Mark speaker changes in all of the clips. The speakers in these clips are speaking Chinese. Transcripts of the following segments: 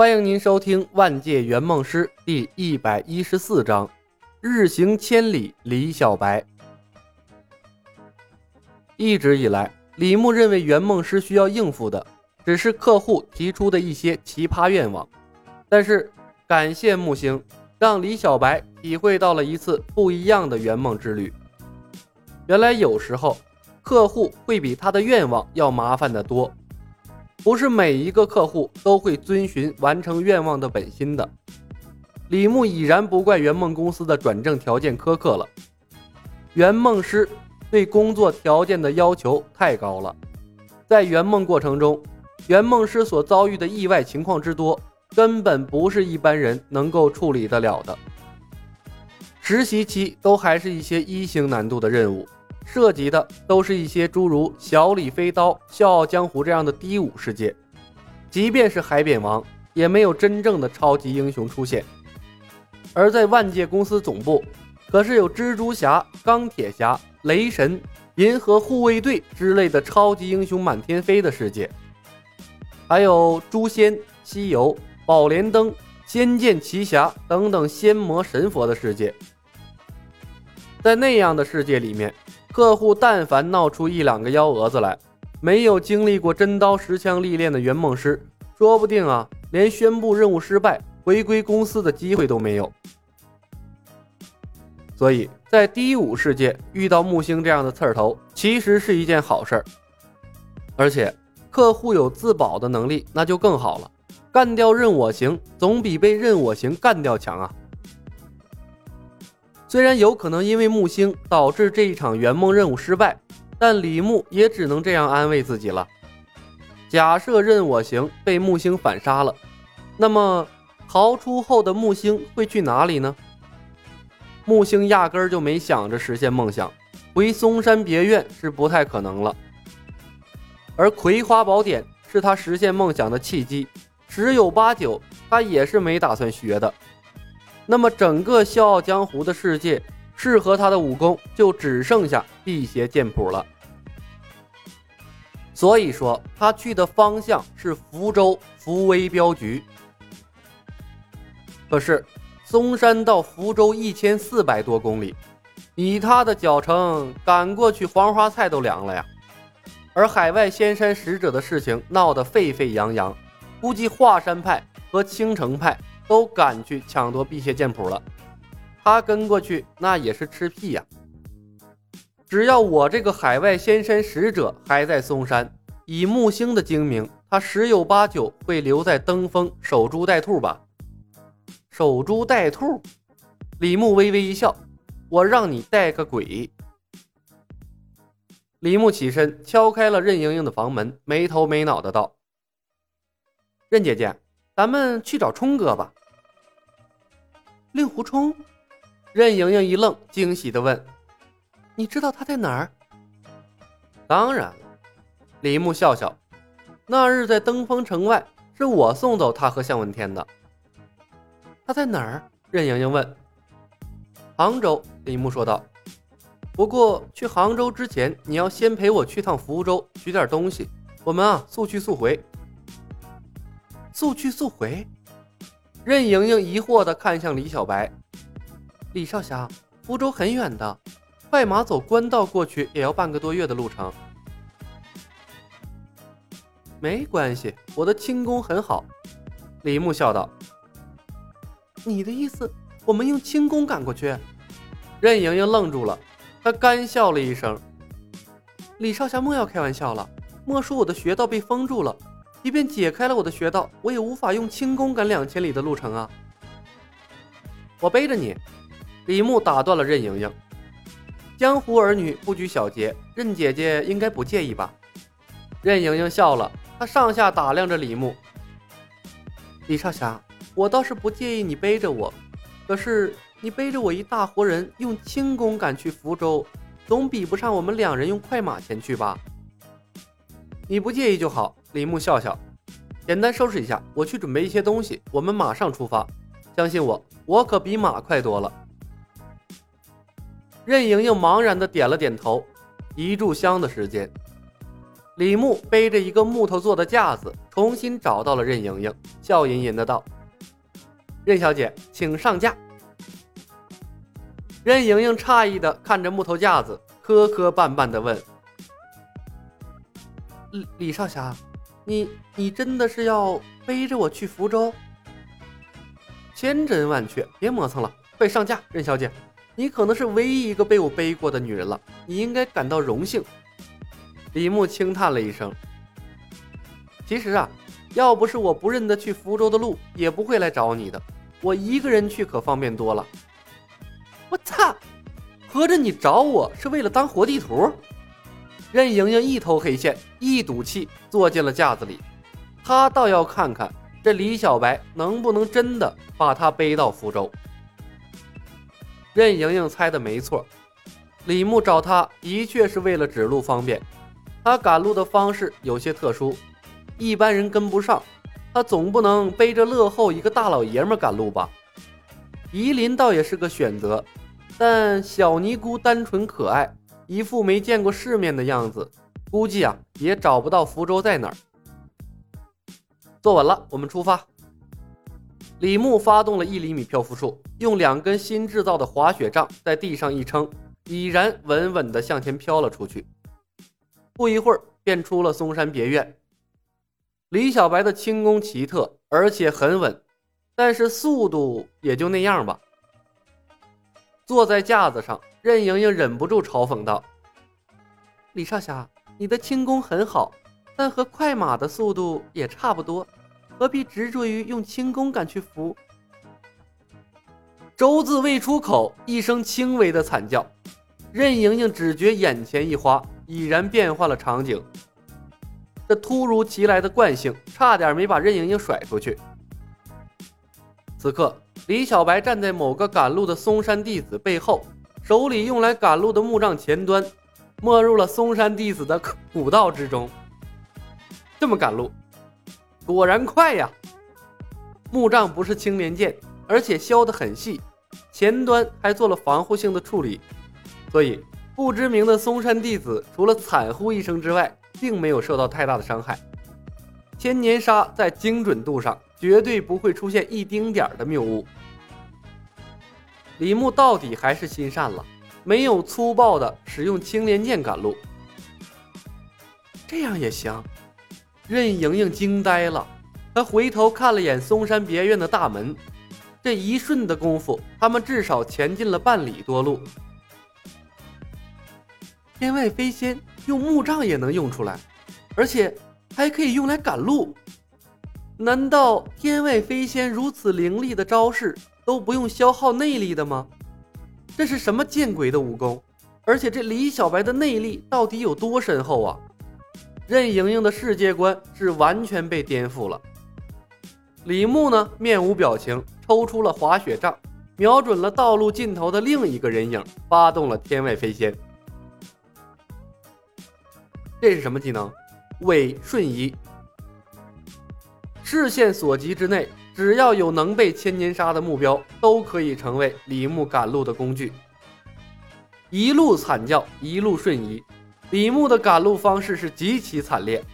Speaker 1: 欢迎您收听《万界圆梦师》第一百一十四章：日行千里，李小白。一直以来，李牧认为圆梦师需要应付的只是客户提出的一些奇葩愿望，但是感谢木星，让李小白体会到了一次不一样的圆梦之旅。原来有时候，客户会比他的愿望要麻烦得多。不是每一个客户都会遵循完成愿望的本心的。李牧已然不怪圆梦公司的转正条件苛刻了，圆梦师对工作条件的要求太高了。在圆梦过程中，圆梦师所遭遇的意外情况之多，根本不是一般人能够处理得了的。实习期都还是一些一星难度的任务。涉及的都是一些诸如小李飞刀、笑傲江湖这样的低武世界，即便是海扁王，也没有真正的超级英雄出现。而在万界公司总部，可是有蜘蛛侠、钢铁侠、雷神、银河护卫队之类的超级英雄满天飞的世界，还有诛仙、西游、宝莲灯、仙剑奇侠等等仙魔神佛的世界。在那样的世界里面。客户但凡闹出一两个幺蛾子来，没有经历过真刀实枪历练的圆梦师，说不定啊，连宣布任务失败、回归公司的机会都没有。所以在低武世界遇到木星这样的刺儿头，其实是一件好事儿。而且客户有自保的能力，那就更好了。干掉任我行，总比被任我行干掉强啊！虽然有可能因为木星导致这一场圆梦任务失败，但李牧也只能这样安慰自己了。假设任我行被木星反杀了，那么逃出后的木星会去哪里呢？木星压根儿就没想着实现梦想，回嵩山别院是不太可能了。而葵花宝典是他实现梦想的契机，十有八九他也是没打算学的。那么，整个笑傲江湖的世界，适合他的武功就只剩下辟邪剑谱了。所以说，他去的方向是福州福威镖局。可是，嵩山到福州一千四百多公里，以他的脚程赶过去，黄花菜都凉了呀。而海外仙山使者的事情闹得沸沸扬扬，估计华山派和青城派。都赶去抢夺辟邪剑谱了，他跟过去那也是吃屁呀！只要我这个海外仙山使者还在嵩山，以木星的精明，他十有八九会留在登峰守株待兔吧？守株待兔？李牧微微一笑：“我让你带个鬼！”李牧起身敲开了任盈盈的房门，没头没脑的道：“任姐姐，咱们去找冲哥吧。”
Speaker 2: 令狐冲，
Speaker 1: 任盈盈一愣，惊喜的问：“
Speaker 2: 你知道他在哪儿？”“
Speaker 1: 当然了。”李牧笑笑，“那日在登封城外，是我送走他和向问天的。”“
Speaker 2: 他在哪儿？”
Speaker 1: 任盈盈问。“杭州。”李牧说道。“不过去杭州之前，你要先陪我去趟福州取点东西，我们啊速去速回。”“
Speaker 2: 速去速回。”
Speaker 1: 任盈盈疑惑地看向李小白：“
Speaker 2: 李少侠，福州很远的，快马走官道过去也要半个多月的路程。”“
Speaker 1: 没关系，我的轻功很好。”李牧笑道。
Speaker 2: “你的意思，我们用轻功赶过去？”
Speaker 1: 任盈盈愣住了，她干笑了一声：“
Speaker 2: 李少侠莫要开玩笑了，莫说我的穴道被封住了。”即便解开了我的穴道，我也无法用轻功赶两千里的路程啊！
Speaker 1: 我背着你。李牧打断了任盈盈。江湖儿女不拘小节，任姐姐应该不介意吧？任盈盈笑了，她上下打量着李牧。
Speaker 2: 李少侠，我倒是不介意你背着我，可是你背着我一大活人，用轻功赶去福州，总比不上我们两人用快马前去吧？
Speaker 1: 你不介意就好。李牧笑笑，简单收拾一下，我去准备一些东西，我们马上出发。相信我，我可比马快多了。任盈盈茫然的点了点头。一炷香的时间，李牧背着一个木头做的架子，重新找到了任盈盈，笑吟吟的道：“任小姐，请上架。”任盈盈诧异的看着木头架子，磕磕绊绊的问：“
Speaker 2: 李李少侠，你你真的是要背着我去福州？”
Speaker 1: 千真万确，别磨蹭了，快上架！任小姐，你可能是唯一一个被我背过的女人了，你应该感到荣幸。李牧轻叹了一声。其实啊，要不是我不认得去福州的路，也不会来找你的。我一个人去可方便多了。我操！合着你找我是为了当活地图？任盈盈一头黑线，一赌气坐进了架子里。她倒要看看这李小白能不能真的把她背到福州。任盈盈猜的没错，李牧找她的确是为了指路方便。他赶路的方式有些特殊，一般人跟不上。他总不能背着乐后一个大老爷们赶路吧？夷陵倒也是个选择，但小尼姑单纯可爱，一副没见过世面的样子，估计啊也找不到福州在哪儿。坐稳了，我们出发。李牧发动了一厘米漂浮术，用两根新制造的滑雪杖在地上一撑，已然稳稳地向前飘了出去。不一会儿，便出了嵩山别院。李小白的轻功奇特，而且很稳，但是速度也就那样吧。坐在架子上，任盈盈忍不住嘲讽道：“
Speaker 2: 李少侠，你的轻功很好，但和快马的速度也差不多，何必执着于用轻功赶去扶？”
Speaker 1: 周字未出口，一声轻微的惨叫，任盈盈只觉眼前一花。已然变换了场景，这突如其来的惯性差点没把任盈盈甩出去。此刻，李小白站在某个赶路的嵩山弟子背后，手里用来赶路的木杖前端没入了嵩山弟子的古道之中。这么赶路，果然快呀！木杖不是青莲剑，而且削得很细，前端还做了防护性的处理，所以。不知名的嵩山弟子除了惨呼一声之外，并没有受到太大的伤害。千年杀在精准度上绝对不会出现一丁点儿的谬误。李牧到底还是心善了，没有粗暴的使用青莲剑赶路。这样也行？任盈盈惊呆了，她回头看了眼嵩山别院的大门，这一瞬的功夫，他们至少前进了半里多路。天外飞仙用木杖也能用出来，而且还可以用来赶路。难道天外飞仙如此凌厉的招式都不用消耗内力的吗？这是什么见鬼的武功？而且这李小白的内力到底有多深厚啊？任盈盈的世界观是完全被颠覆了。李牧呢，面无表情，抽出了滑雪杖，瞄准了道路尽头的另一个人影，发动了天外飞仙。这是什么技能？伪瞬移。视线所及之内，只要有能被千年杀的目标，都可以成为李牧赶路的工具。一路惨叫，一路瞬移，李牧的赶路方式是极其惨烈。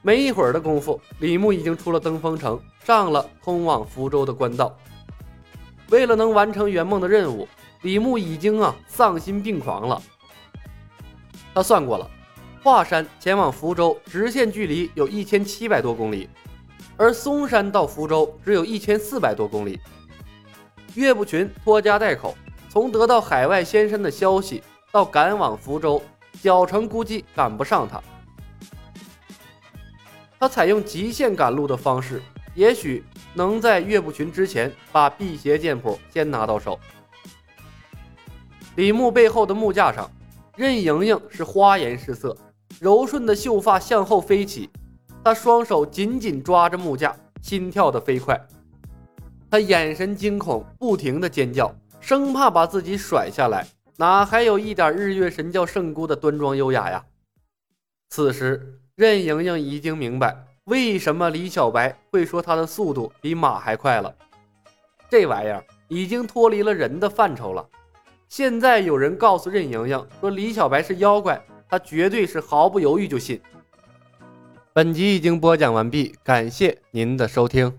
Speaker 1: 没一会儿的功夫，李牧已经出了登封城，上了通往福州的官道。为了能完成圆梦的任务，李牧已经啊丧心病狂了。他算过了，华山前往福州直线距离有一千七百多公里，而嵩山到福州只有一千四百多公里。岳不群拖家带口，从得到海外仙山的消息到赶往福州，小程估计赶不上他。他采用极限赶路的方式，也许能在岳不群之前把辟邪剑谱先拿到手。李牧背后的木架上。任盈盈是花颜失色，柔顺的秀发向后飞起，她双手紧紧抓着木架，心跳得飞快。她眼神惊恐，不停地尖叫，生怕把自己甩下来，哪还有一点日月神教圣姑的端庄优雅呀？此时，任盈盈已经明白为什么李小白会说他的速度比马还快了。这玩意儿已经脱离了人的范畴了。现在有人告诉任盈盈说李小白是妖怪，他绝对是毫不犹豫就信。本集已经播讲完毕，感谢您的收听。